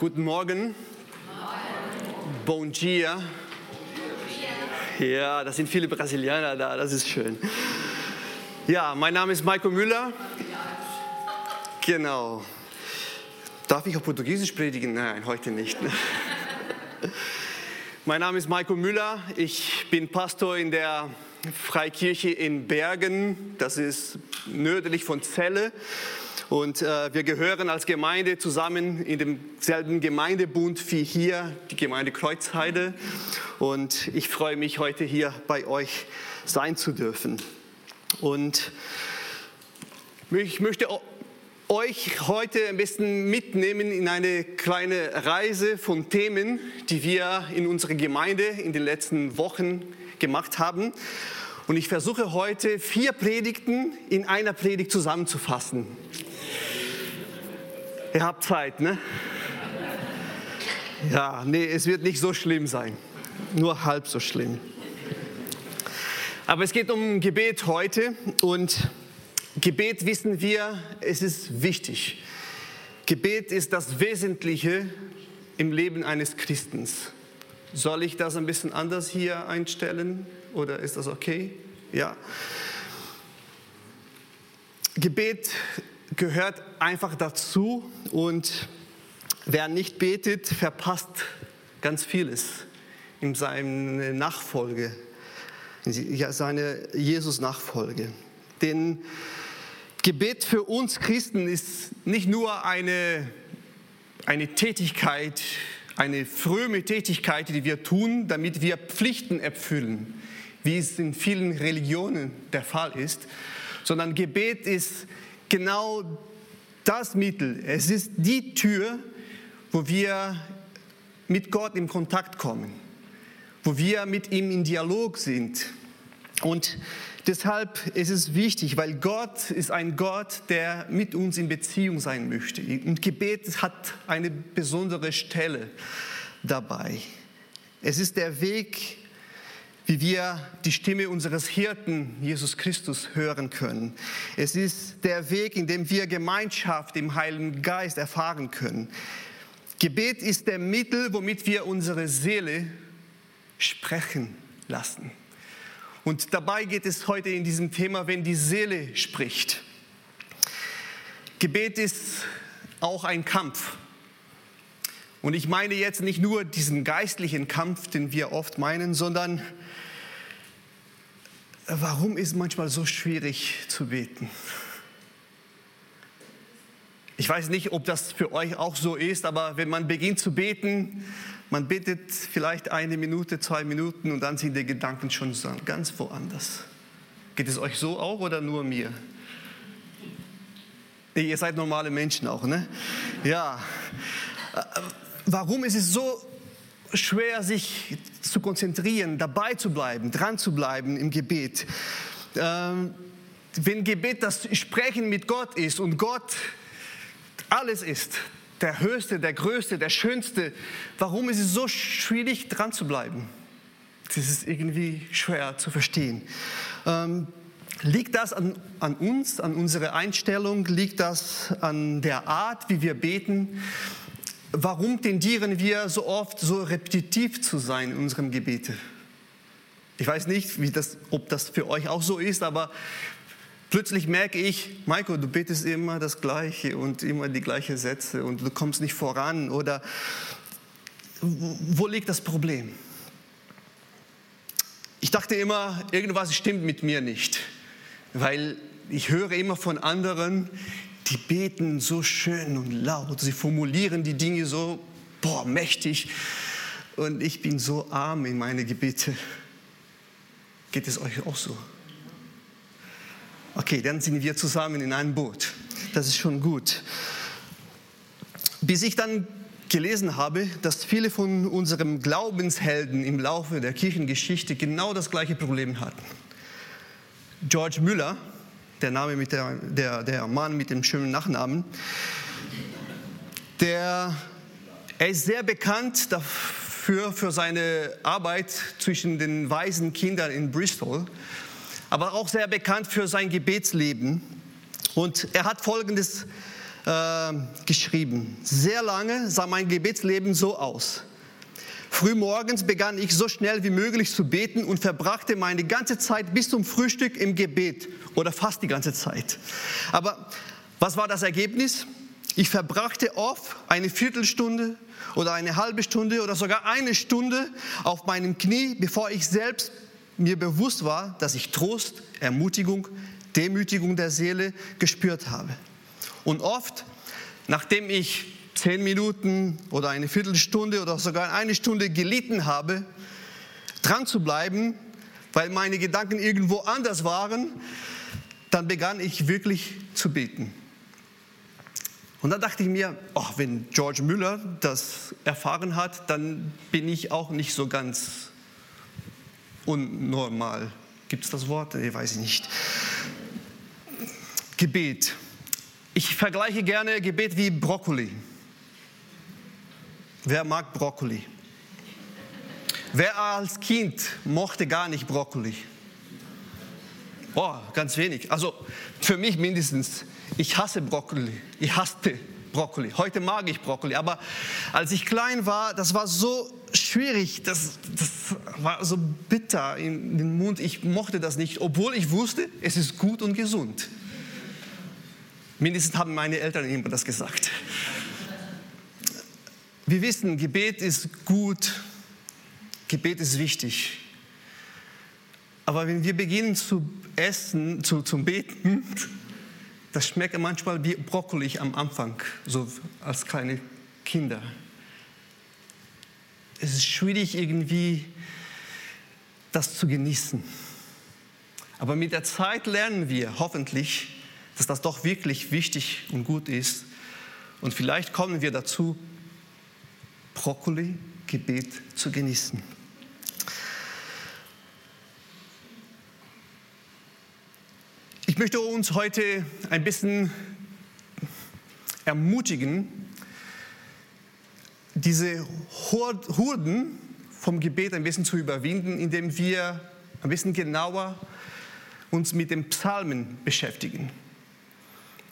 Guten Morgen. Bom dia. Ja, das sind viele Brasilianer da, das ist schön. Ja, mein Name ist Maiko Müller. Genau. Darf ich auf Portugiesisch predigen? Nein, heute nicht. Mein Name ist Maiko Müller. Ich bin Pastor in der Freikirche in Bergen. Das ist nördlich von Celle. Und äh, wir gehören als Gemeinde zusammen in demselben Gemeindebund wie hier, die Gemeinde Kreuzheide. Und ich freue mich, heute hier bei euch sein zu dürfen. Und ich möchte euch heute ein bisschen mitnehmen in eine kleine Reise von Themen, die wir in unserer Gemeinde in den letzten Wochen gemacht haben. Und ich versuche heute vier Predigten in einer Predigt zusammenzufassen. Ihr habt Zeit, ne? Ja, nee, es wird nicht so schlimm sein. Nur halb so schlimm. Aber es geht um Gebet heute und Gebet wissen wir, es ist wichtig. Gebet ist das Wesentliche im Leben eines Christens. Soll ich das ein bisschen anders hier einstellen oder ist das okay? Ja. Gebet gehört einfach dazu und wer nicht betet, verpasst ganz vieles in seiner Nachfolge, in seine Jesus-Nachfolge. Denn Gebet für uns Christen ist nicht nur eine, eine Tätigkeit, eine frömme Tätigkeit, die wir tun, damit wir Pflichten erfüllen, wie es in vielen Religionen der Fall ist, sondern Gebet ist genau das Mittel. Es ist die Tür, wo wir mit Gott in Kontakt kommen, wo wir mit ihm in Dialog sind. Und deshalb ist es wichtig, weil Gott ist ein Gott, der mit uns in Beziehung sein möchte. Und Gebet hat eine besondere Stelle dabei. Es ist der Weg, wie wir die Stimme unseres Hirten Jesus Christus hören können. Es ist der Weg, in dem wir Gemeinschaft im Heiligen Geist erfahren können. Gebet ist der Mittel, womit wir unsere Seele sprechen lassen. Und dabei geht es heute in diesem Thema, wenn die Seele spricht. Gebet ist auch ein Kampf. Und ich meine jetzt nicht nur diesen geistlichen Kampf, den wir oft meinen, sondern warum ist manchmal so schwierig zu beten? Ich weiß nicht, ob das für euch auch so ist, aber wenn man beginnt zu beten, man betet vielleicht eine Minute, zwei Minuten und dann sind die Gedanken schon ganz woanders. Geht es euch so auch oder nur mir? Ihr seid normale Menschen auch, ne? Ja. Warum ist es so schwer, sich zu konzentrieren, dabei zu bleiben, dran zu bleiben im Gebet? Ähm, wenn Gebet das Sprechen mit Gott ist und Gott alles ist, der Höchste, der Größte, der Schönste, warum ist es so schwierig, dran zu bleiben? Das ist irgendwie schwer zu verstehen. Ähm, liegt das an, an uns, an unserer Einstellung? Liegt das an der Art, wie wir beten? Warum tendieren wir so oft so repetitiv zu sein in unserem Gebete? Ich weiß nicht, das, ob das für euch auch so ist, aber Plötzlich merke ich, Maiko, du betest immer das Gleiche und immer die gleichen Sätze und du kommst nicht voran. Oder wo liegt das Problem? Ich dachte immer, irgendwas stimmt mit mir nicht, weil ich höre immer von anderen, die beten so schön und laut, sie formulieren die Dinge so boah, mächtig und ich bin so arm in meine Gebete. Geht es euch auch so? Okay, dann sind wir zusammen in einem Boot. Das ist schon gut. Bis ich dann gelesen habe, dass viele von unseren Glaubenshelden im Laufe der Kirchengeschichte genau das gleiche Problem hatten. George Müller, der, Name mit der, der, der Mann mit dem schönen Nachnamen, der, er ist sehr bekannt dafür, für seine Arbeit zwischen den weisen Kindern in Bristol aber auch sehr bekannt für sein Gebetsleben. Und er hat Folgendes äh, geschrieben. Sehr lange sah mein Gebetsleben so aus. Frühmorgens begann ich so schnell wie möglich zu beten und verbrachte meine ganze Zeit bis zum Frühstück im Gebet oder fast die ganze Zeit. Aber was war das Ergebnis? Ich verbrachte oft eine Viertelstunde oder eine halbe Stunde oder sogar eine Stunde auf meinem Knie, bevor ich selbst mir bewusst war, dass ich Trost, Ermutigung, Demütigung der Seele gespürt habe. Und oft, nachdem ich zehn Minuten oder eine Viertelstunde oder sogar eine Stunde gelitten habe, dran zu bleiben, weil meine Gedanken irgendwo anders waren, dann begann ich wirklich zu beten. Und dann dachte ich mir, oh, wenn George Müller das erfahren hat, dann bin ich auch nicht so ganz unnormal. Gibt es das Wort? Ich weiß nicht. Gebet. Ich vergleiche gerne Gebet wie Brokkoli. Wer mag Brokkoli? Wer als Kind mochte gar nicht Brokkoli? Oh, ganz wenig. Also für mich mindestens. Ich hasse Brokkoli. Ich hasste Brokkoli. Heute mag ich Brokkoli. Aber als ich klein war, das war so schwierig. Das, das war so bitter in den Mund. Ich mochte das nicht, obwohl ich wusste, es ist gut und gesund. Mindestens haben meine Eltern immer das gesagt. Wir wissen, Gebet ist gut, Gebet ist wichtig. Aber wenn wir beginnen zu essen, zu, zu beten, das schmeckt manchmal wie Brokkoli am Anfang, so als kleine Kinder. Es ist schwierig irgendwie, das zu genießen. Aber mit der Zeit lernen wir hoffentlich, dass das doch wirklich wichtig und gut ist. Und vielleicht kommen wir dazu, Brokkoli, Gebet zu genießen. Ich möchte uns heute ein bisschen ermutigen, diese Hürden vom Gebet ein bisschen zu überwinden, indem wir ein bisschen genauer uns mit den Psalmen beschäftigen.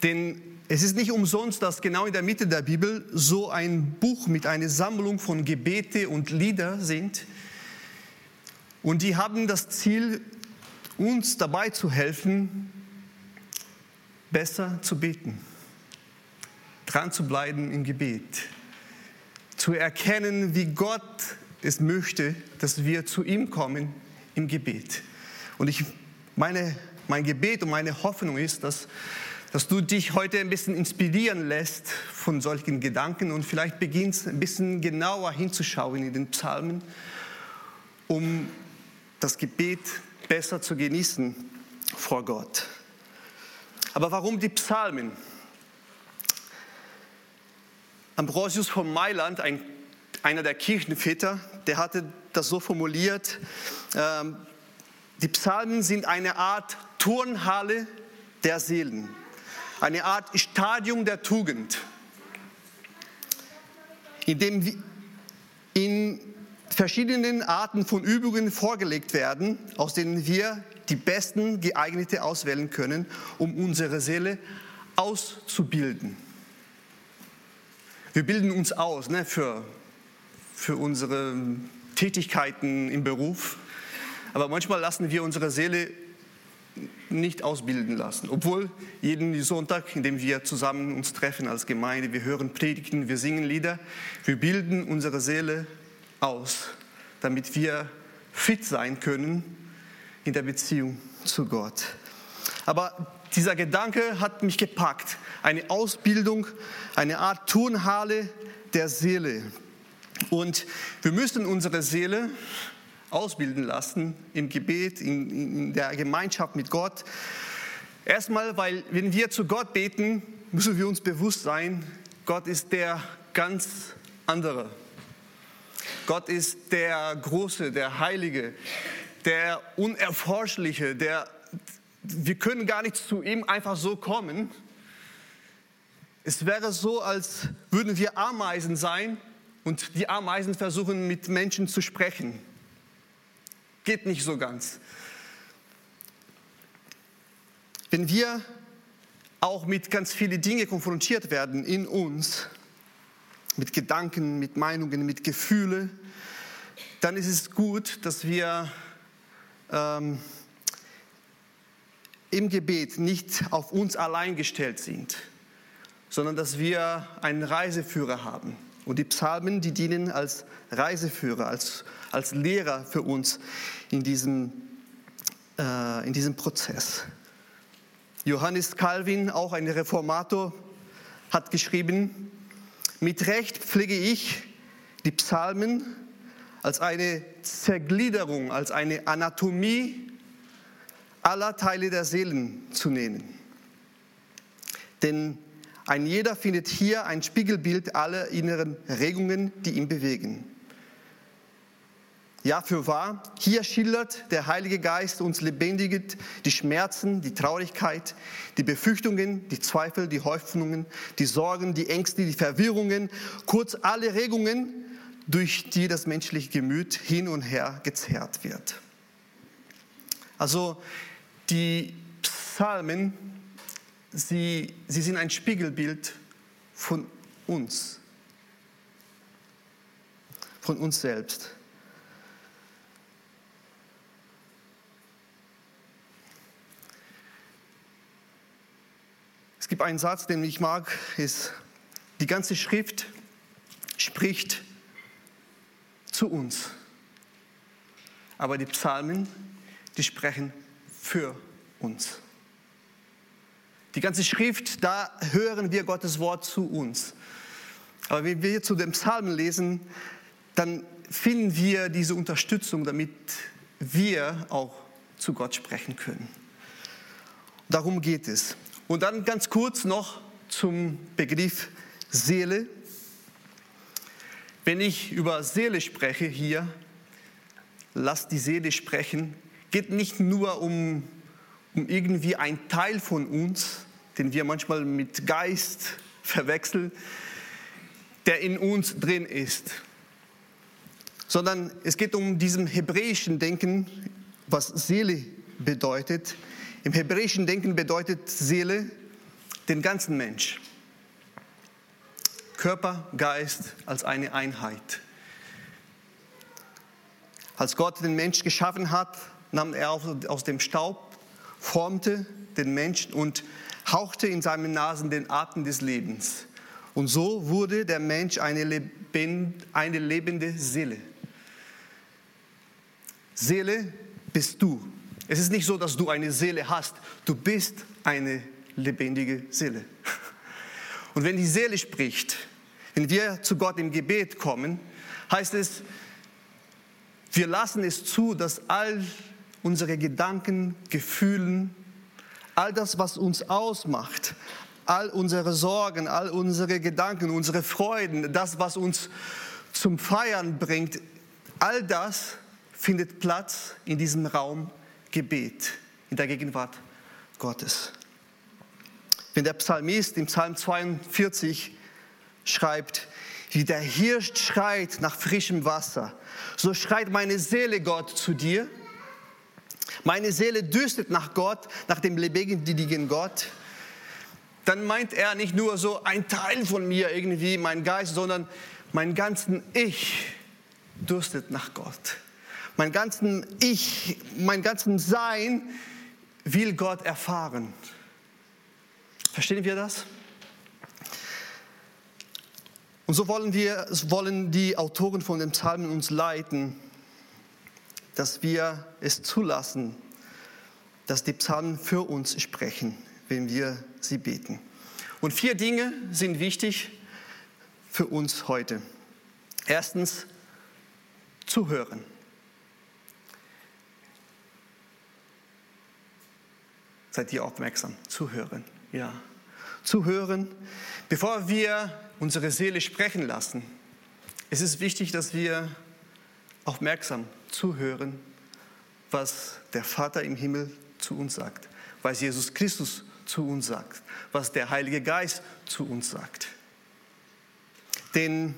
Denn es ist nicht umsonst, dass genau in der Mitte der Bibel so ein Buch mit einer Sammlung von Gebete und Lieder sind. Und die haben das Ziel, uns dabei zu helfen, besser zu beten, dran zu bleiben im Gebet, zu erkennen, wie Gott es möchte, dass wir zu ihm kommen im Gebet. Und ich meine, mein Gebet und meine Hoffnung ist, dass dass du dich heute ein bisschen inspirieren lässt von solchen Gedanken und vielleicht beginnst ein bisschen genauer hinzuschauen in den Psalmen, um das Gebet besser zu genießen vor Gott. Aber warum die Psalmen? Ambrosius von Mailand, ein, einer der Kirchenväter, der hatte das so formuliert, äh, die Psalmen sind eine Art Turnhalle der Seelen eine Art Stadium der Tugend, in dem in verschiedenen Arten von Übungen vorgelegt werden, aus denen wir die besten geeignete auswählen können, um unsere Seele auszubilden. Wir bilden uns aus ne, für, für unsere Tätigkeiten im Beruf, aber manchmal lassen wir unsere Seele nicht ausbilden lassen. Obwohl jeden Sonntag, in dem wir zusammen uns treffen als Gemeinde, wir hören Predigten, wir singen Lieder, wir bilden unsere Seele aus, damit wir fit sein können in der Beziehung zu Gott. Aber dieser Gedanke hat mich gepackt. Eine Ausbildung, eine Art Turnhalle der Seele. Und wir müssen unsere Seele ausbilden lassen im Gebet, in, in der Gemeinschaft mit Gott. Erstmal, weil wenn wir zu Gott beten, müssen wir uns bewusst sein, Gott ist der ganz andere. Gott ist der Große, der Heilige, der Unerforschliche, der, wir können gar nicht zu ihm einfach so kommen. Es wäre so, als würden wir Ameisen sein und die Ameisen versuchen mit Menschen zu sprechen. Geht nicht so ganz. Wenn wir auch mit ganz vielen Dingen konfrontiert werden in uns, mit Gedanken, mit Meinungen, mit Gefühlen, dann ist es gut, dass wir ähm, im Gebet nicht auf uns allein gestellt sind, sondern dass wir einen Reiseführer haben. Und die Psalmen, die dienen als Reiseführer, als, als Lehrer für uns in diesem, äh, in diesem Prozess. Johannes Calvin, auch ein Reformator, hat geschrieben, mit Recht pflege ich die Psalmen als eine Zergliederung, als eine Anatomie aller Teile der Seelen zu nennen. Denn ein jeder findet hier ein Spiegelbild aller inneren Regungen, die ihn bewegen. Ja, für wahr, hier schildert der Heilige Geist uns lebendig die Schmerzen, die Traurigkeit, die Befürchtungen, die Zweifel, die Hoffnungen, die Sorgen, die Ängste, die Verwirrungen, kurz alle Regungen, durch die das menschliche Gemüt hin und her gezerrt wird. Also die Psalmen, sie, sie sind ein Spiegelbild von uns, von uns selbst. Es gibt einen Satz, den ich mag, ist, die ganze Schrift spricht zu uns. Aber die Psalmen, die sprechen für uns. Die ganze Schrift, da hören wir Gottes Wort zu uns. Aber wenn wir zu den Psalmen lesen, dann finden wir diese Unterstützung, damit wir auch zu Gott sprechen können. Darum geht es. Und dann ganz kurz noch zum Begriff Seele. Wenn ich über Seele spreche hier, lass die Seele sprechen, geht nicht nur um, um irgendwie ein Teil von uns, den wir manchmal mit Geist verwechseln, der in uns drin ist, sondern es geht um diesen hebräischen Denken, was Seele bedeutet. Im hebräischen Denken bedeutet Seele den ganzen Mensch. Körper, Geist als eine Einheit. Als Gott den Mensch geschaffen hat, nahm er aus dem Staub, formte den Menschen und hauchte in seinen Nasen den Atem des Lebens. Und so wurde der Mensch eine, lebend, eine lebende Seele. Seele bist du. Es ist nicht so, dass du eine Seele hast. Du bist eine lebendige Seele. Und wenn die Seele spricht, wenn wir zu Gott im Gebet kommen, heißt es, wir lassen es zu, dass all unsere Gedanken, Gefühlen, all das, was uns ausmacht, all unsere Sorgen, all unsere Gedanken, unsere Freuden, das, was uns zum Feiern bringt, all das findet Platz in diesem Raum Gebet, in der Gegenwart Gottes. Wenn der Psalmist im Psalm 42 schreibt, wie der Hirsch schreit nach frischem Wasser, so schreit meine Seele Gott zu dir meine Seele dürstet nach Gott, nach dem lebendigen Gott, dann meint er nicht nur so ein Teil von mir irgendwie, mein Geist, sondern mein ganzen Ich dürstet nach Gott. Mein ganzen Ich, mein ganzen Sein will Gott erfahren. Verstehen wir das? Und so wollen wir, wollen die Autoren von den Psalmen uns leiten dass wir es zulassen, dass die Psalmen für uns sprechen, wenn wir sie beten. Und vier Dinge sind wichtig für uns heute. Erstens, zuhören. Seid ihr aufmerksam? Zuhören, ja. Zuhören, bevor wir unsere Seele sprechen lassen. Es ist wichtig, dass wir aufmerksam zuhören, was der Vater im Himmel zu uns sagt, was Jesus Christus zu uns sagt, was der Heilige Geist zu uns sagt. Denn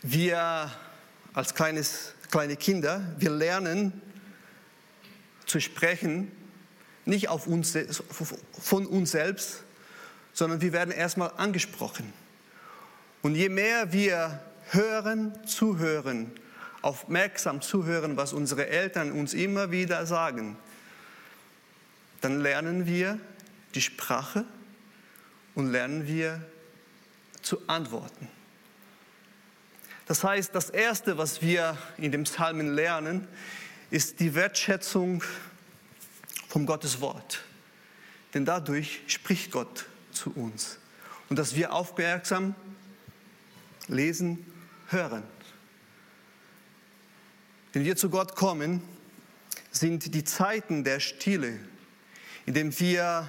wir als kleines, kleine Kinder, wir lernen zu sprechen, nicht auf uns, von uns selbst, sondern wir werden erstmal angesprochen. Und je mehr wir hören, zuhören, aufmerksam zuhören, was unsere Eltern uns immer wieder sagen, dann lernen wir die Sprache und lernen wir zu antworten. Das heißt, das Erste, was wir in dem Psalmen lernen, ist die Wertschätzung vom Gottes Wort. Denn dadurch spricht Gott zu uns. Und dass wir aufmerksam lesen, hören. Wenn wir zu Gott kommen, sind die Zeiten der Stille, in denen wir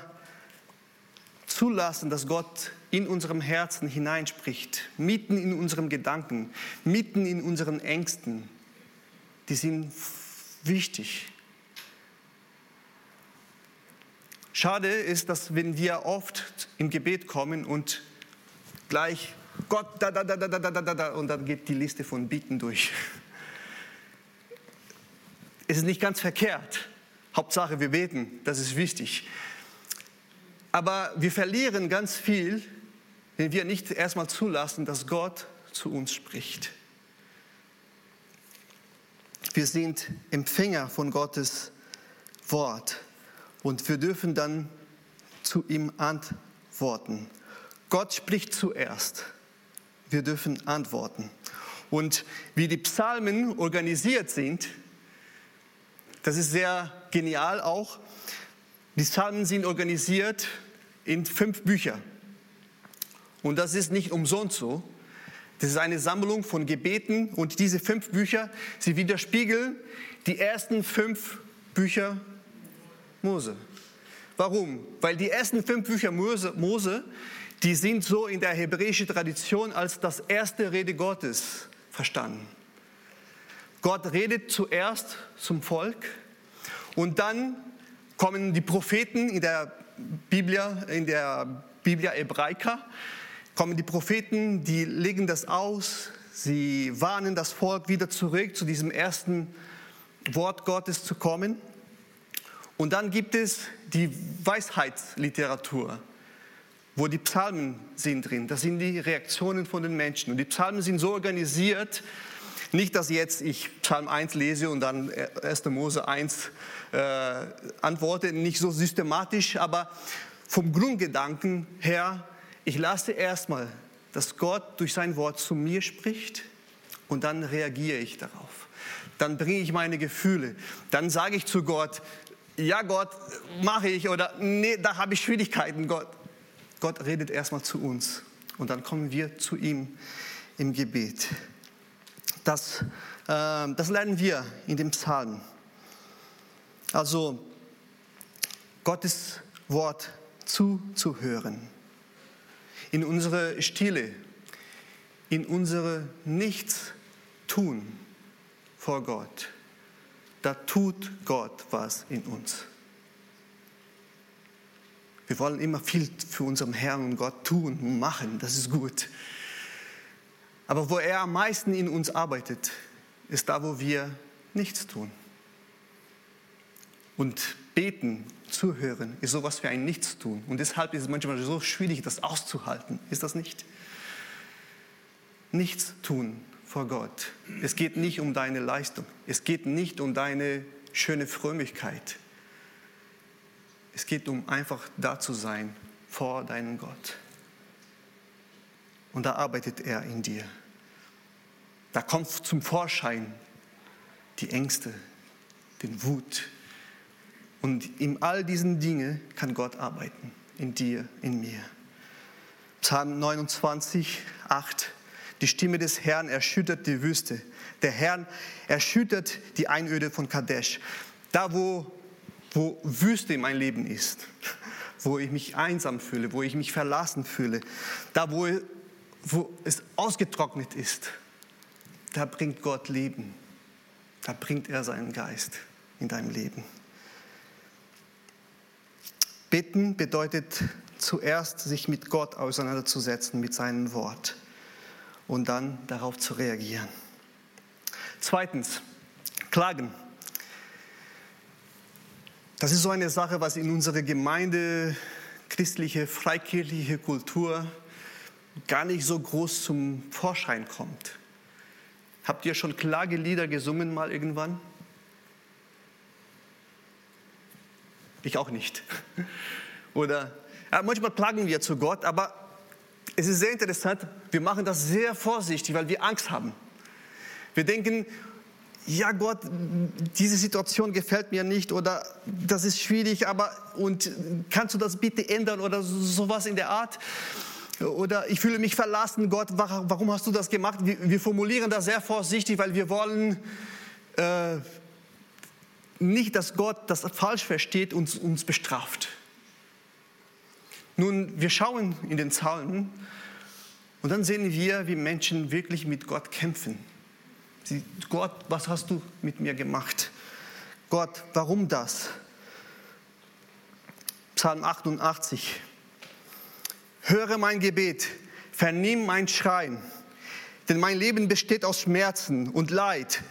zulassen, dass Gott in unserem Herzen hineinspricht, mitten in unseren Gedanken, mitten in unseren Ängsten, die sind wichtig. Schade ist, dass wenn wir oft im Gebet kommen und gleich Gott, da, da, da, da, da, da, da, und dann geht die Liste von Bieten durch. Es ist nicht ganz verkehrt. Hauptsache, wir beten, das ist wichtig. Aber wir verlieren ganz viel, wenn wir nicht erstmal zulassen, dass Gott zu uns spricht. Wir sind Empfänger von Gottes Wort und wir dürfen dann zu ihm antworten. Gott spricht zuerst. Wir dürfen antworten. Und wie die Psalmen organisiert sind, das ist sehr genial auch. Die Psalmen sind organisiert in fünf Bücher. Und das ist nicht umsonst so. Das ist eine Sammlung von Gebeten und diese fünf Bücher, sie widerspiegeln die ersten fünf Bücher Mose. Warum? Weil die ersten fünf Bücher Mose, Mose, die sind so in der hebräischen Tradition als das erste Rede Gottes verstanden. Gott redet zuerst zum Volk und dann kommen die Propheten in der Biblia, in der Biblia Hebraica, kommen die Propheten, die legen das aus, sie warnen das Volk wieder zurück zu diesem ersten Wort Gottes zu kommen. Und dann gibt es die Weisheitsliteratur, wo die Psalmen sind drin. Das sind die Reaktionen von den Menschen. Und die Psalmen sind so organisiert, nicht, dass jetzt ich Psalm 1 lese und dann 1. Mose 1 äh, antworte, nicht so systematisch, aber vom Grundgedanken her, ich lasse erstmal, dass Gott durch sein Wort zu mir spricht und dann reagiere ich darauf. Dann bringe ich meine Gefühle. Dann sage ich zu Gott, ja Gott, mache ich oder nee, da habe ich Schwierigkeiten. Gott, Gott redet erstmal zu uns und dann kommen wir zu ihm im Gebet. Das, äh, das lernen wir in dem Psalm. Also Gottes Wort zuzuhören, in unsere Stille, in unsere Nichtstun vor Gott da tut Gott was in uns. Wir wollen immer viel für unseren Herrn und Gott tun und machen, das ist gut. Aber wo er am meisten in uns arbeitet, ist da, wo wir nichts tun. Und beten, zuhören, ist sowas wie ein Nichtstun. Und deshalb ist es manchmal so schwierig, das auszuhalten. Ist das nicht? Nichts tun vor Gott. Es geht nicht um deine Leistung. Es geht nicht um deine schöne Frömmigkeit. Es geht um einfach da zu sein vor deinem Gott. Und da arbeitet er in dir. Da kommt zum Vorschein die Ängste, den Wut. Und in all diesen Dingen kann Gott arbeiten. In dir, in mir. Psalm 29, 8. Die Stimme des Herrn erschüttert die Wüste. Der Herr erschüttert die Einöde von Kadesh. Da, wo, wo Wüste in mein Leben ist, wo ich mich einsam fühle, wo ich mich verlassen fühle, da, wo, wo es ausgetrocknet ist, da bringt Gott Leben. Da bringt er seinen Geist in dein Leben. Bitten bedeutet zuerst, sich mit Gott auseinanderzusetzen, mit seinem Wort und dann darauf zu reagieren. Zweitens, Klagen. Das ist so eine Sache, was in unserer Gemeinde, christliche, freikirchliche Kultur gar nicht so groß zum Vorschein kommt. Habt ihr schon Klagelieder gesungen mal irgendwann? Ich auch nicht. Oder ja, manchmal klagen wir zu Gott, aber es ist sehr interessant, wir machen das sehr vorsichtig, weil wir Angst haben. Wir denken, ja Gott, diese Situation gefällt mir nicht oder das ist schwierig, aber und kannst du das bitte ändern oder sowas in der Art? Oder ich fühle mich verlassen, Gott, warum hast du das gemacht? Wir, formulieren das sehr vorsichtig, weil wir wollen äh, nicht, dass Gott das falsch versteht und uns bestraft. Nun, wir schauen in den Psalmen und dann sehen wir, wie Menschen wirklich mit Gott kämpfen. Sie, Gott, was hast du mit mir gemacht? Gott, warum das? Psalm 88. Höre mein Gebet, vernimm mein Schreien, denn mein Leben besteht aus Schmerzen und Leid.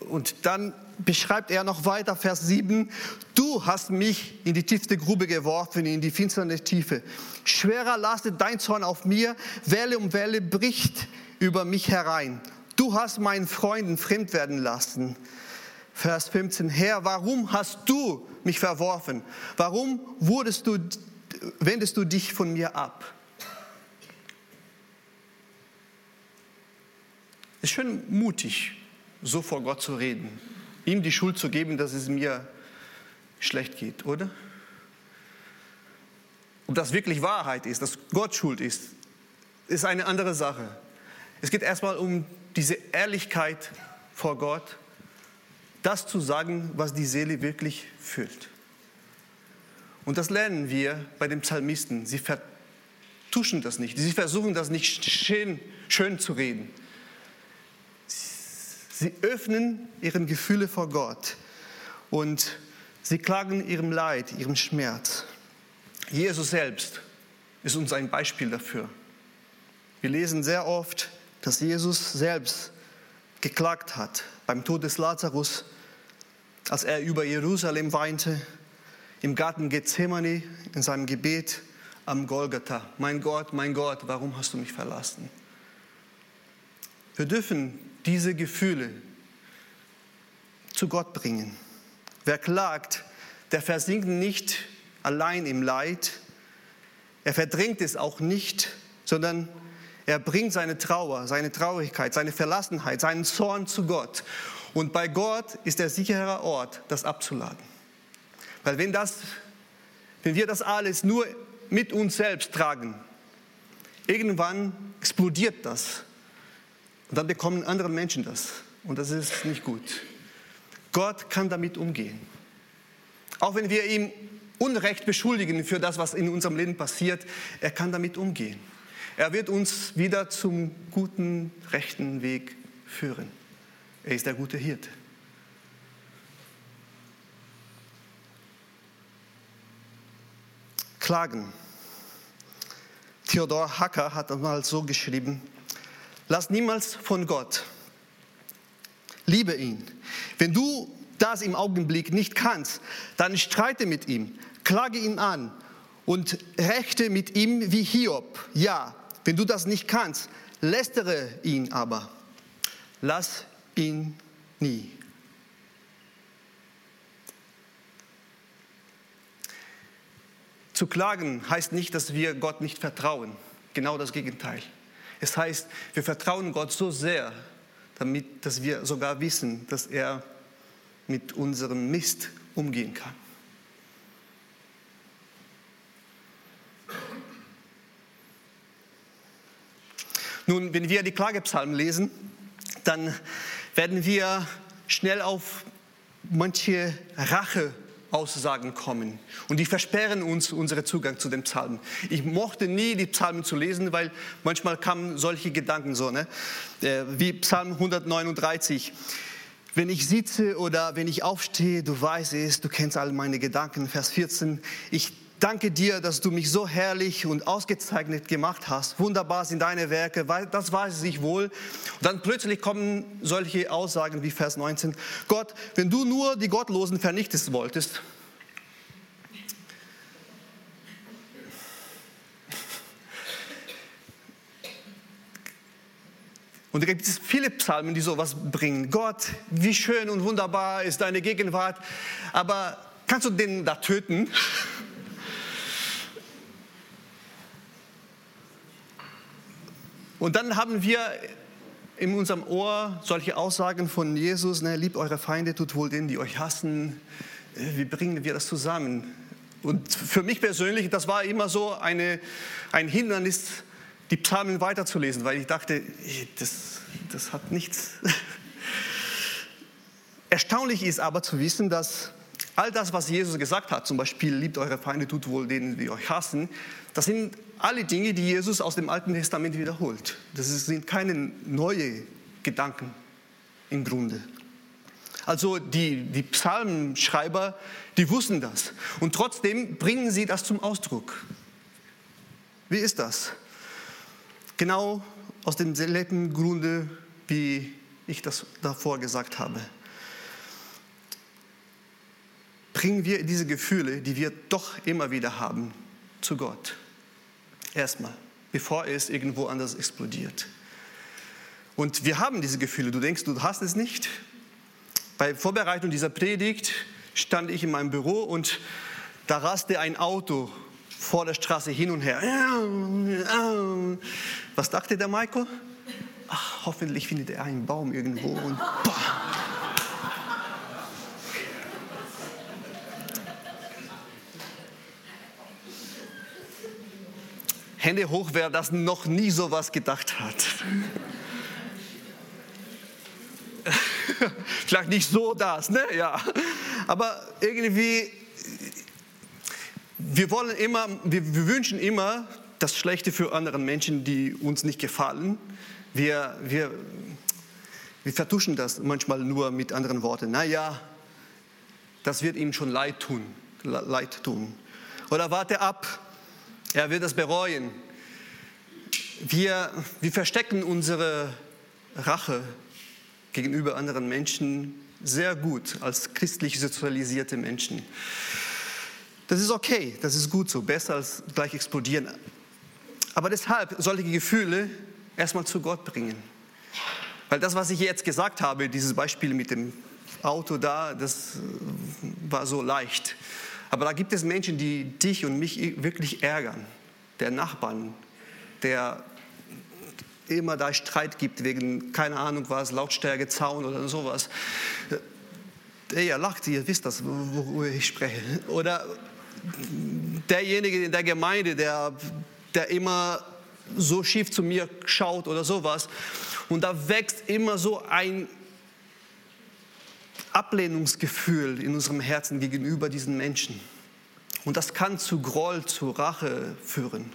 Und dann beschreibt er noch weiter, Vers 7, du hast mich in die tiefste Grube geworfen, in die finstere Tiefe. Schwerer lastet dein Zorn auf mir, Welle um Welle bricht über mich herein. Du hast meinen Freunden fremd werden lassen. Vers 15, Herr, warum hast du mich verworfen? Warum wurdest du, wendest du dich von mir ab? Es ist schön mutig, so vor Gott zu reden ihm die Schuld zu geben, dass es mir schlecht geht, oder? Ob das wirklich Wahrheit ist, dass Gott schuld ist, ist eine andere Sache. Es geht erstmal um diese Ehrlichkeit vor Gott, das zu sagen, was die Seele wirklich fühlt. Und das lernen wir bei den Psalmisten. Sie vertuschen das nicht. Sie versuchen das nicht schön, schön zu reden. Sie öffnen ihre Gefühle vor Gott und sie klagen ihrem Leid, ihrem Schmerz. Jesus selbst ist uns ein Beispiel dafür. Wir lesen sehr oft, dass Jesus selbst geklagt hat beim Tod des Lazarus, als er über Jerusalem weinte, im Garten Gethsemane, in seinem Gebet am Golgatha. Mein Gott, mein Gott, warum hast du mich verlassen? Wir dürfen diese Gefühle zu Gott bringen. Wer klagt, der versinkt nicht allein im Leid, er verdrängt es auch nicht, sondern er bringt seine Trauer, seine Traurigkeit, seine Verlassenheit, seinen Zorn zu Gott. Und bei Gott ist der sichere Ort, das abzuladen. Weil wenn, das, wenn wir das alles nur mit uns selbst tragen, irgendwann explodiert das und dann bekommen andere Menschen das. Und das ist nicht gut. Gott kann damit umgehen. Auch wenn wir ihm Unrecht beschuldigen für das, was in unserem Leben passiert, er kann damit umgehen. Er wird uns wieder zum guten, rechten Weg führen. Er ist der gute Hirte. Klagen. Theodor Hacker hat einmal so geschrieben, Lass niemals von Gott. Liebe ihn. Wenn du das im Augenblick nicht kannst, dann streite mit ihm, klage ihn an und rechte mit ihm wie Hiob. Ja, wenn du das nicht kannst, lästere ihn aber. Lass ihn nie. Zu klagen heißt nicht, dass wir Gott nicht vertrauen. Genau das Gegenteil. Es heißt, wir vertrauen Gott so sehr, damit, dass wir sogar wissen, dass er mit unserem Mist umgehen kann. Nun, wenn wir die Klagepsalmen lesen, dann werden wir schnell auf manche Rache Aussagen kommen. Und die versperren uns unseren Zugang zu den Psalmen. Ich mochte nie, die Psalmen zu lesen, weil manchmal kamen solche Gedanken so, ne? Äh, wie Psalm 139. Wenn ich sitze oder wenn ich aufstehe, du weißt es, du kennst all meine Gedanken. Vers 14. Ich danke dir, dass du mich so herrlich und ausgezeichnet gemacht hast. Wunderbar sind deine Werke, das weiß ich wohl. Und dann plötzlich kommen solche Aussagen wie Vers 19. Gott, wenn du nur die Gottlosen vernichtest wolltest, Und da gibt es viele Psalmen, die sowas bringen. Gott, wie schön und wunderbar ist deine Gegenwart, aber kannst du den da töten? Und dann haben wir in unserem Ohr solche Aussagen von Jesus, ne, liebt eure Feinde, tut wohl denen, die euch hassen. Äh, wie bringen wir das zusammen? Und für mich persönlich, das war immer so eine, ein Hindernis, die Psalmen weiterzulesen, weil ich dachte, das, das hat nichts. Erstaunlich ist aber zu wissen, dass all das, was Jesus gesagt hat, zum Beispiel liebt eure Feinde, tut wohl denen, die euch hassen, das sind alle Dinge, die Jesus aus dem Alten Testament wiederholt. Das sind keine neuen Gedanken im Grunde. Also die, die Psalmenschreiber, die wussten das. Und trotzdem bringen sie das zum Ausdruck. Wie ist das? Genau aus demselben Grunde, wie ich das davor gesagt habe. Bringen wir diese Gefühle, die wir doch immer wieder haben, zu Gott. Erstmal, bevor es irgendwo anders explodiert. Und wir haben diese Gefühle. Du denkst, du hast es nicht. Bei Vorbereitung dieser Predigt stand ich in meinem Büro und da raste ein Auto vor der Straße hin und her. Was dachte der Michael? Ach, hoffentlich findet er einen Baum irgendwo und boah. Hände hoch, wer das noch nie so was gedacht hat. Vielleicht nicht so das, ne? Ja. Aber irgendwie, wir wollen immer, wir, wir wünschen immer das Schlechte für andere Menschen, die uns nicht gefallen. Wir, wir, wir vertuschen das manchmal nur mit anderen Worten. Naja, das wird ihm schon leid tun. Leid tun. Oder warte ab, er wird es bereuen. Wir, wir verstecken unsere Rache gegenüber anderen Menschen sehr gut als christlich sozialisierte Menschen. Das ist okay, das ist gut so, besser als gleich explodieren. Aber deshalb solche Gefühle erstmal zu Gott bringen. Weil das, was ich jetzt gesagt habe, dieses Beispiel mit dem Auto da, das war so leicht. Aber da gibt es Menschen, die dich und mich wirklich ärgern. Der Nachbarn, der immer da Streit gibt wegen, keine Ahnung was, Lautstärke, Zaun oder sowas. Der lacht, ihr wisst das, worüber ich spreche. Oder derjenige in der Gemeinde, der, der immer so schief zu mir schaut oder sowas. Und da wächst immer so ein Ablehnungsgefühl in unserem Herzen gegenüber diesen Menschen. Und das kann zu Groll, zu Rache führen.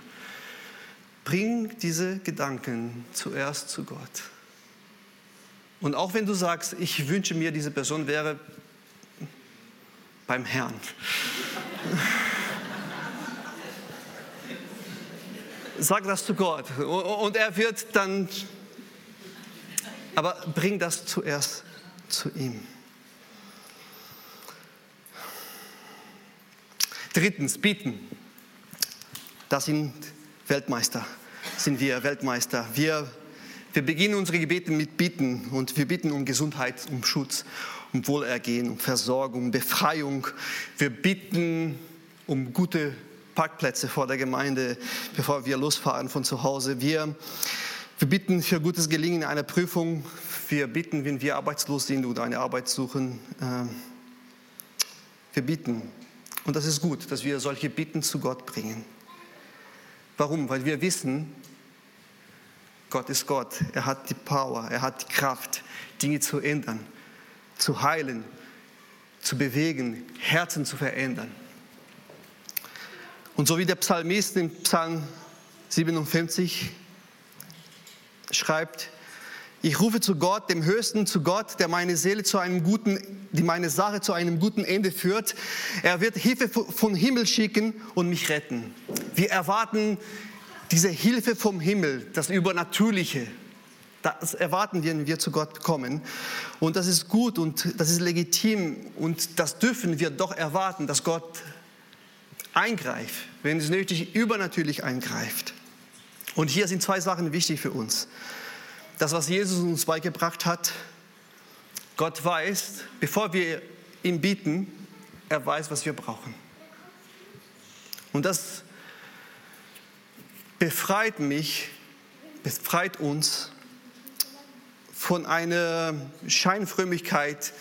Bring diese Gedanken zuerst zu Gott. Und auch wenn du sagst, ich wünsche mir, diese Person wäre beim Herrn. Sag das zu Gott und er wird dann, aber bring das zuerst zu ihm. Drittens, bieten. Das sind Weltmeister, sind wir Weltmeister. Wir, wir beginnen unsere Gebete mit Bitten und wir bitten um Gesundheit, um Schutz, um Wohlergehen, um Versorgung, Befreiung. Wir bitten um gute Parkplätze vor der Gemeinde, bevor wir losfahren von zu Hause. Wir, wir bitten für gutes Gelingen einer Prüfung. Wir bitten, wenn wir arbeitslos sind oder eine Arbeit suchen. Ähm, wir bitten und das ist gut, dass wir solche Bitten zu Gott bringen. Warum? Weil wir wissen, Gott ist Gott. Er hat die Power, er hat die Kraft, Dinge zu ändern, zu heilen, zu bewegen, Herzen zu verändern. Und so wie der Psalmist in Psalm 57 schreibt, Ich rufe zu Gott, dem Höchsten, zu Gott, der meine Seele zu einem guten, die meine Sache zu einem guten Ende führt. Er wird Hilfe vom Himmel schicken und mich retten. Wir erwarten diese Hilfe vom Himmel, das Übernatürliche. Das erwarten wir, wenn wir zu Gott kommen. Und das ist gut und das ist legitim und das dürfen wir doch erwarten, dass Gott eingreift, wenn es nötig übernatürlich eingreift. Und hier sind zwei Sachen wichtig für uns das, was Jesus uns beigebracht hat. Gott weiß, bevor wir ihm bieten, er weiß, was wir brauchen. Und das befreit mich, befreit uns von einer Scheinfrömmigkeit.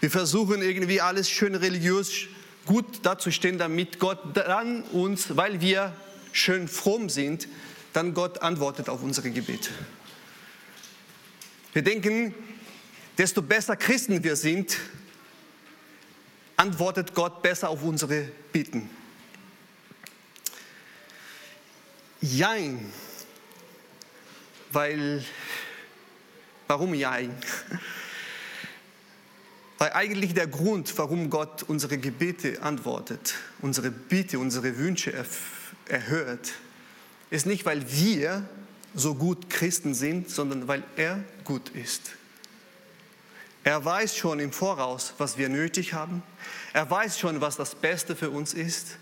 Wir versuchen irgendwie alles schön religiös gut dazustehen, damit Gott dann uns, weil wir schön fromm sind, dann Gott antwortet auf unsere Gebete. Wir denken, desto besser Christen wir sind, antwortet Gott besser auf unsere Bitten. Jein, weil, warum Jein? Weil eigentlich der Grund, warum Gott unsere Gebete antwortet, unsere Bitte, unsere Wünsche erhört, ist nicht, weil wir so gut Christen sind, sondern weil er gut ist. Er weiß schon im Voraus, was wir nötig haben. Er weiß schon, was das Beste für uns ist.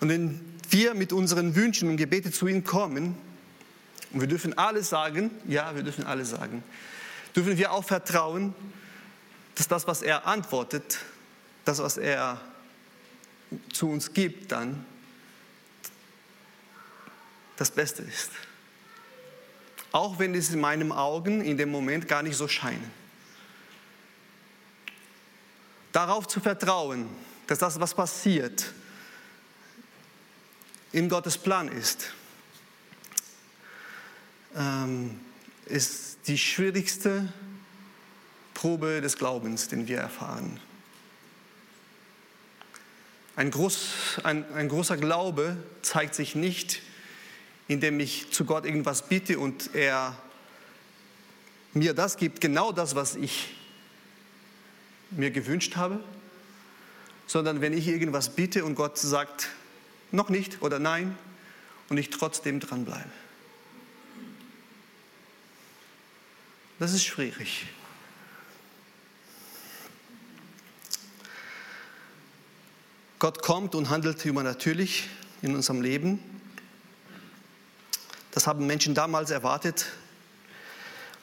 Und wenn wir mit unseren Wünschen und Gebeten zu ihm kommen, und wir dürfen alles sagen, ja, wir dürfen alles sagen, dürfen wir auch vertrauen, dass das, was er antwortet, das, was er zu uns gibt, dann das Beste ist auch wenn es in meinen Augen in dem Moment gar nicht so scheinen. Darauf zu vertrauen, dass das, was passiert, in Gottes Plan ist, ähm, ist die schwierigste Probe des Glaubens, den wir erfahren. Ein, groß, ein, ein großer Glaube zeigt sich nicht indem ich zu Gott irgendwas bitte und er mir das gibt, genau das, was ich mir gewünscht habe, sondern wenn ich irgendwas bitte und Gott sagt, noch nicht oder nein, und ich trotzdem dranbleibe. Das ist schwierig. Gott kommt und handelt übernatürlich in unserem Leben. Das haben Menschen damals erwartet.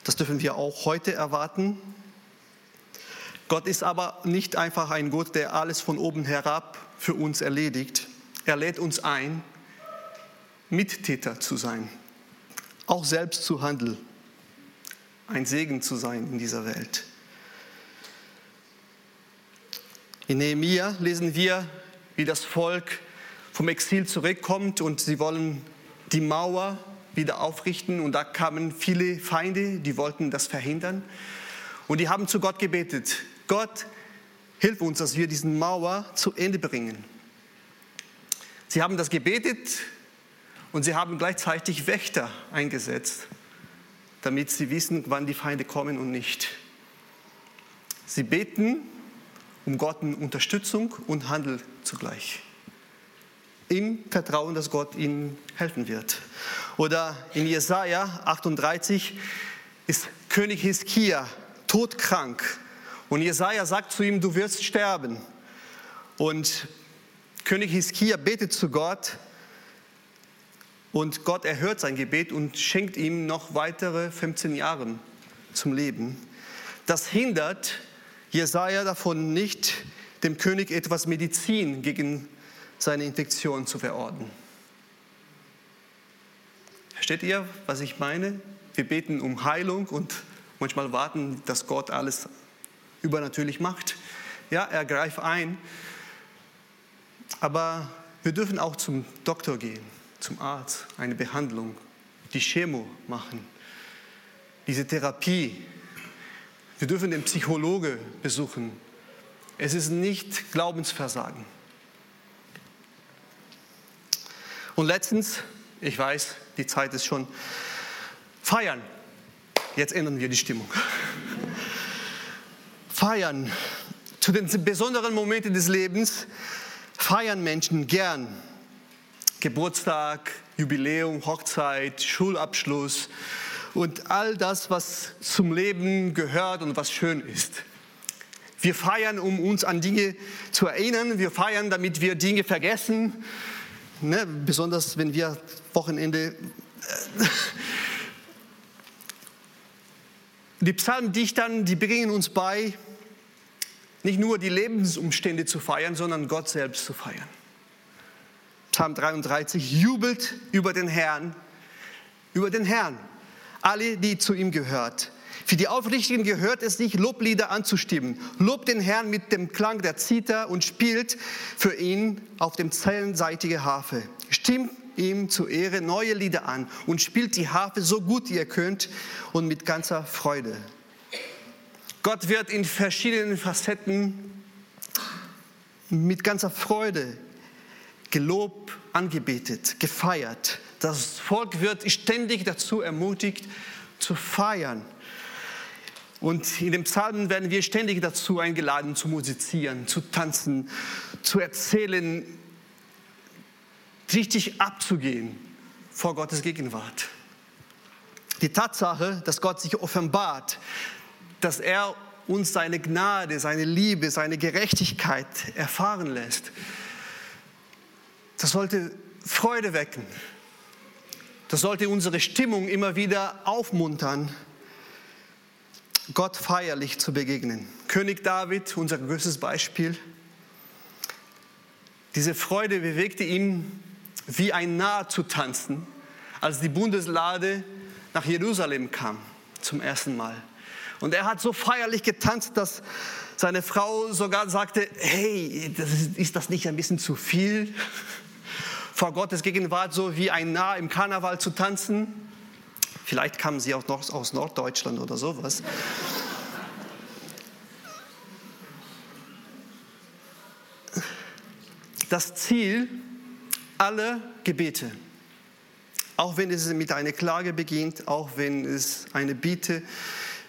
Das dürfen wir auch heute erwarten. Gott ist aber nicht einfach ein Gott, der alles von oben herab für uns erledigt. Er lädt uns ein, Mittäter zu sein, auch selbst zu handeln, ein Segen zu sein in dieser Welt. In Nehemiah lesen wir, wie das Volk vom Exil zurückkommt und sie wollen die Mauer wieder aufrichten. Und da kamen viele Feinde, die wollten das verhindern. Und die haben zu Gott gebetet, Gott, hilf uns, dass wir diesen Mauer zu Ende bringen. Sie haben das gebetet und sie haben gleichzeitig Wächter eingesetzt, damit sie wissen, wann die Feinde kommen und nicht. Sie beten um Gott Unterstützung und Handel zugleich im Vertrauen, dass Gott ihnen helfen wird. Oder in Jesaja 38 ist König Hiskia todkrank und Jesaja sagt zu ihm, du wirst sterben. Und König Hiskia betet zu Gott und Gott erhört sein Gebet und schenkt ihm noch weitere 15 Jahre zum Leben. Das hindert Jesaja davon nicht, dem König etwas Medizin gegen seine Infektion zu verordnen. Versteht ihr, was ich meine? Wir beten um Heilung und manchmal warten, dass Gott alles übernatürlich macht. Ja, er greift ein. Aber wir dürfen auch zum Doktor gehen, zum Arzt, eine Behandlung, die Chemo machen, diese Therapie. Wir dürfen den Psychologe besuchen. Es ist nicht Glaubensversagen. Und letztens, ich weiß, die Zeit ist schon, feiern. Jetzt ändern wir die Stimmung. Feiern. Zu den besonderen Momenten des Lebens feiern Menschen gern. Geburtstag, Jubiläum, Hochzeit, Schulabschluss und all das, was zum Leben gehört und was schön ist. Wir feiern, um uns an Dinge zu erinnern. Wir feiern, damit wir Dinge vergessen. Ne? Besonders wenn wir Wochenende. Äh, die Psalmdichter, die bringen uns bei, nicht nur die Lebensumstände zu feiern, sondern Gott selbst zu feiern. Psalm 33 jubelt über den Herrn, über den Herrn, alle, die zu ihm gehört. Für die Aufrichtigen gehört es sich, Loblieder anzustimmen. Lobt den Herrn mit dem Klang der Zither und spielt für ihn auf dem zellenseitige Harfe. Stimmt ihm zur Ehre neue Lieder an und spielt die Harfe so gut ihr könnt und mit ganzer Freude. Gott wird in verschiedenen Facetten mit ganzer Freude gelobt, angebetet, gefeiert. Das Volk wird ständig dazu ermutigt, zu feiern. Und in den Psalmen werden wir ständig dazu eingeladen, zu musizieren, zu tanzen, zu erzählen, richtig abzugehen vor Gottes Gegenwart. Die Tatsache, dass Gott sich offenbart, dass er uns seine Gnade, seine Liebe, seine Gerechtigkeit erfahren lässt. Das sollte Freude wecken. Das sollte unsere Stimmung immer wieder aufmuntern, Gott feierlich zu begegnen. König David, unser größtes Beispiel. Diese Freude bewegte ihn, wie ein Narr zu tanzen, als die Bundeslade nach Jerusalem kam zum ersten Mal. Und er hat so feierlich getanzt, dass seine Frau sogar sagte, hey, das ist, ist das nicht ein bisschen zu viel? Vor Gottes Gegenwart so wie ein Narr im Karneval zu tanzen? Vielleicht kamen sie auch noch aus Norddeutschland oder sowas. Das Ziel aller Gebete auch wenn es mit einer Klage beginnt, auch wenn es eine Bitte,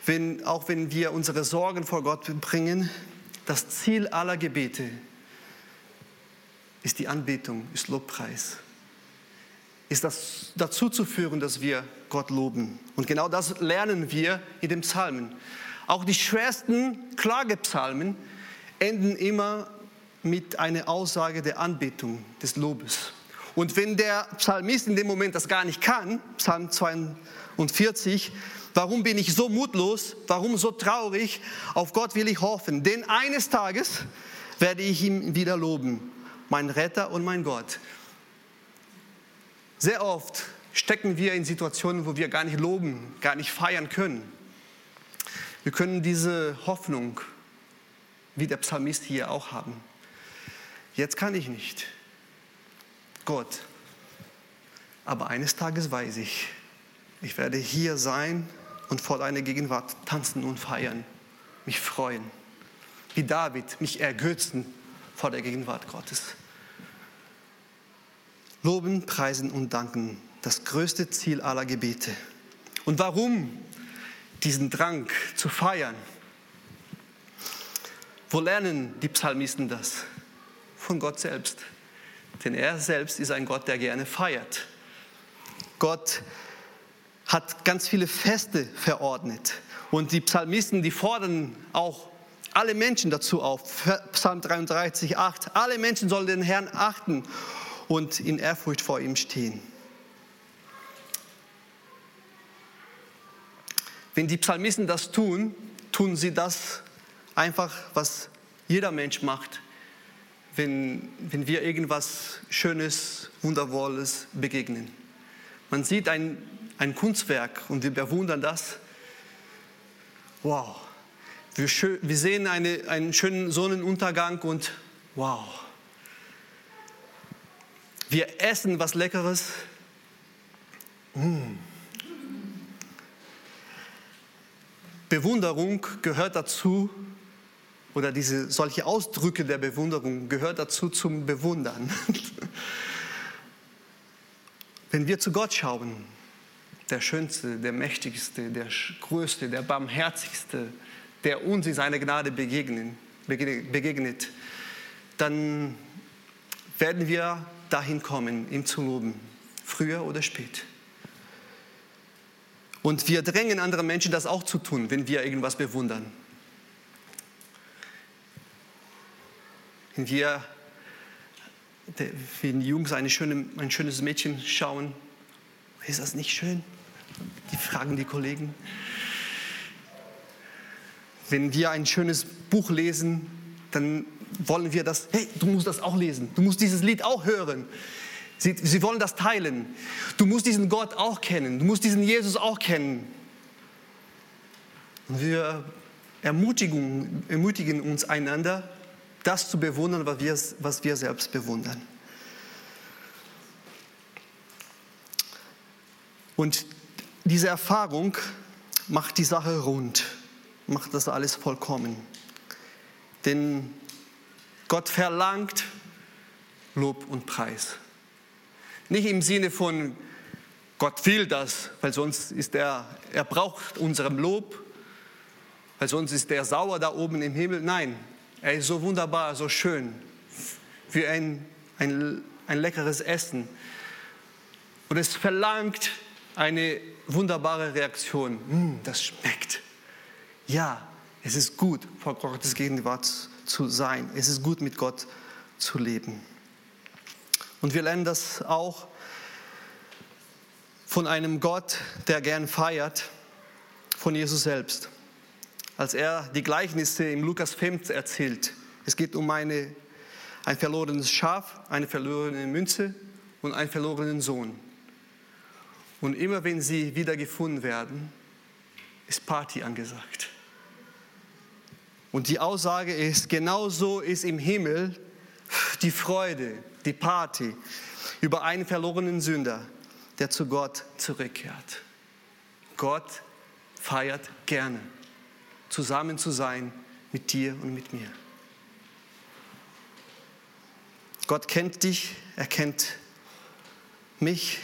wenn, auch wenn wir unsere Sorgen vor Gott bringen, das Ziel aller Gebete ist die Anbetung, ist Lobpreis. Ist das dazu zu führen, dass wir Gott loben. Und genau das lernen wir in den Psalmen. Auch die schwersten Klagepsalmen enden immer mit einer Aussage der Anbetung, des Lobes. Und wenn der Psalmist in dem Moment das gar nicht kann, Psalm 42, warum bin ich so mutlos, warum so traurig, auf Gott will ich hoffen, denn eines Tages werde ich ihm wieder loben, mein Retter und mein Gott. Sehr oft stecken wir in Situationen, wo wir gar nicht loben, gar nicht feiern können. Wir können diese Hoffnung, wie der Psalmist hier auch haben. Jetzt kann ich nicht. Gott. Aber eines Tages weiß ich, ich werde hier sein und vor deiner Gegenwart tanzen und feiern, mich freuen. Wie David, mich ergötzen vor der Gegenwart Gottes. Loben, preisen und danken, das größte Ziel aller Gebete. Und warum diesen Drang zu feiern? Wo lernen die Psalmisten das? Von Gott selbst. Denn er selbst ist ein Gott, der gerne feiert. Gott hat ganz viele Feste verordnet. Und die Psalmisten, die fordern auch alle Menschen dazu auf. Psalm 33, 8. Alle Menschen sollen den Herrn achten und in Ehrfurcht vor ihm stehen. Wenn die Psalmisten das tun, tun sie das einfach, was jeder Mensch macht, wenn, wenn wir irgendwas Schönes, Wundervolles begegnen. Man sieht ein, ein Kunstwerk und wir bewundern das. Wow. Wir, wir sehen eine, einen schönen Sonnenuntergang und wow. Wir essen was Leckeres. Mmh. Bewunderung gehört dazu, oder diese, solche Ausdrücke der Bewunderung gehört dazu zum Bewundern. Wenn wir zu Gott schauen, der Schönste, der Mächtigste, der Größte, der Barmherzigste, der uns in seiner Gnade begegnen, begegnet, dann werden wir dahin kommen, ihm zu loben, früher oder spät. Und wir drängen andere Menschen, das auch zu tun, wenn wir irgendwas bewundern. Wenn wir, wenn die Jungs schöne, ein schönes Mädchen schauen, ist das nicht schön? Die fragen die Kollegen. Wenn wir ein schönes Buch lesen, dann wollen wir das, hey, du musst das auch lesen, du musst dieses Lied auch hören. Sie, sie wollen das teilen. Du musst diesen Gott auch kennen, du musst diesen Jesus auch kennen. Und wir ermutigen, ermutigen uns einander, das zu bewundern, was wir, was wir selbst bewundern. Und diese Erfahrung macht die Sache rund, macht das alles vollkommen. Denn Gott verlangt Lob und Preis. Nicht im Sinne von, Gott will das, weil sonst ist er, er braucht unserem Lob, weil sonst ist er sauer da oben im Himmel. Nein, er ist so wunderbar, so schön, wie ein, ein, ein leckeres Essen. Und es verlangt eine wunderbare Reaktion. Mm, das schmeckt. Ja, es ist gut, vor Gottes Gegenwart zu sein. Es ist gut, mit Gott zu leben. Und wir lernen das auch von einem Gott, der gern feiert, von Jesus selbst. Als er die Gleichnisse im Lukas 5 erzählt. Es geht um eine, ein verlorenes Schaf, eine verlorene Münze und einen verlorenen Sohn. Und immer wenn sie wieder gefunden werden, ist Party angesagt. Und die Aussage ist, genauso ist im Himmel die Freude, die Party über einen verlorenen Sünder, der zu Gott zurückkehrt. Gott feiert gerne, zusammen zu sein mit dir und mit mir. Gott kennt dich, er kennt mich,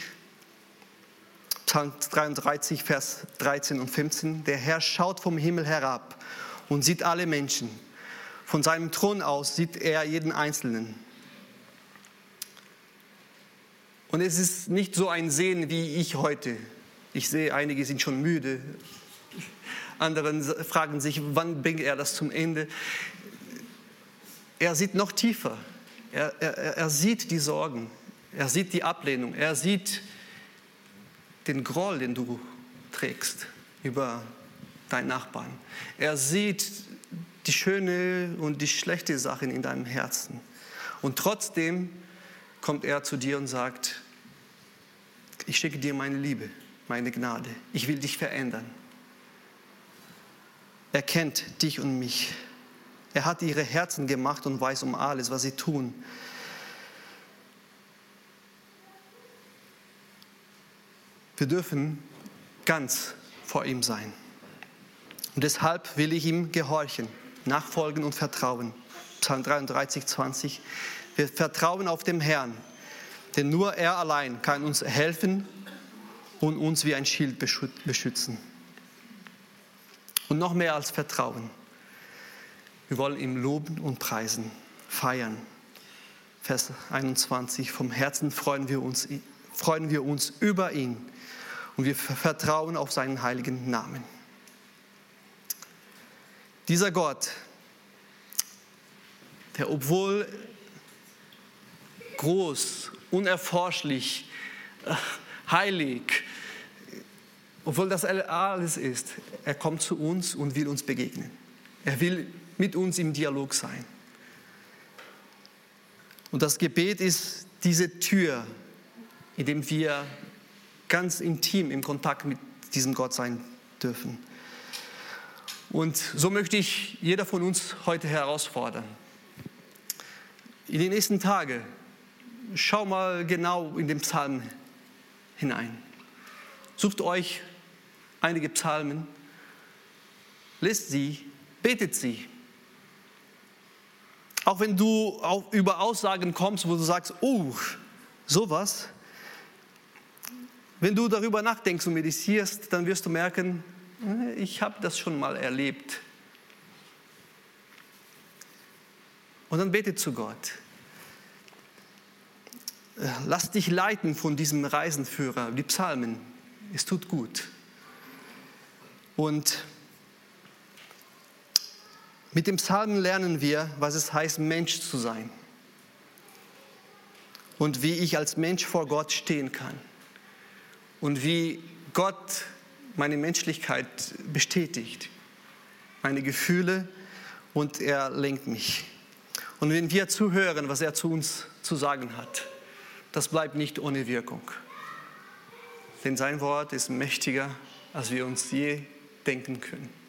Psalm 33, Vers 13 und 15. Der Herr schaut vom Himmel herab und sieht alle Menschen. Von seinem Thron aus sieht er jeden Einzelnen. Und es ist nicht so ein Sehen wie ich heute. Ich sehe, einige sind schon müde. Anderen fragen sich, wann bringt er das zum Ende? Er sieht noch tiefer. Er, er, er sieht die Sorgen. Er sieht die Ablehnung. Er sieht den Groll, den du trägst über deinen Nachbarn. Er sieht die schöne und die schlechte Sachen in deinem Herzen. Und trotzdem kommt er zu dir und sagt, ich schicke dir meine Liebe, meine Gnade. Ich will dich verändern. Er kennt dich und mich. Er hat ihre Herzen gemacht und weiß um alles, was sie tun. Wir dürfen ganz vor ihm sein. Und deshalb will ich ihm gehorchen, nachfolgen und vertrauen. Psalm 33, 20. Wir vertrauen auf den Herrn, denn nur er allein kann uns helfen und uns wie ein Schild beschützen. Und noch mehr als Vertrauen. Wir wollen ihm loben und preisen, feiern. Vers 21. Vom Herzen freuen wir uns, freuen wir uns über ihn und wir vertrauen auf seinen heiligen Namen. Dieser Gott, der obwohl groß, unerforschlich, äh, heilig, obwohl das alles ist, er kommt zu uns und will uns begegnen. Er will mit uns im Dialog sein. Und das Gebet ist diese Tür, in dem wir ganz intim im Kontakt mit diesem Gott sein dürfen. Und so möchte ich jeder von uns heute herausfordern. In den nächsten Tagen, schau mal genau in den Psalm hinein. Sucht euch einige Psalmen, lest sie, betet sie. Auch wenn du über Aussagen kommst, wo du sagst, oh, sowas, wenn du darüber nachdenkst und meditierst, dann wirst du merken, ich habe das schon mal erlebt. Und dann bete zu Gott. Lass dich leiten von diesem Reisenführer, die Psalmen. Es tut gut. Und mit dem Psalmen lernen wir, was es heißt, Mensch zu sein. Und wie ich als Mensch vor Gott stehen kann. Und wie Gott meine Menschlichkeit bestätigt, meine Gefühle und er lenkt mich. Und wenn wir zuhören, was er zu uns zu sagen hat, das bleibt nicht ohne Wirkung. Denn sein Wort ist mächtiger, als wir uns je denken können.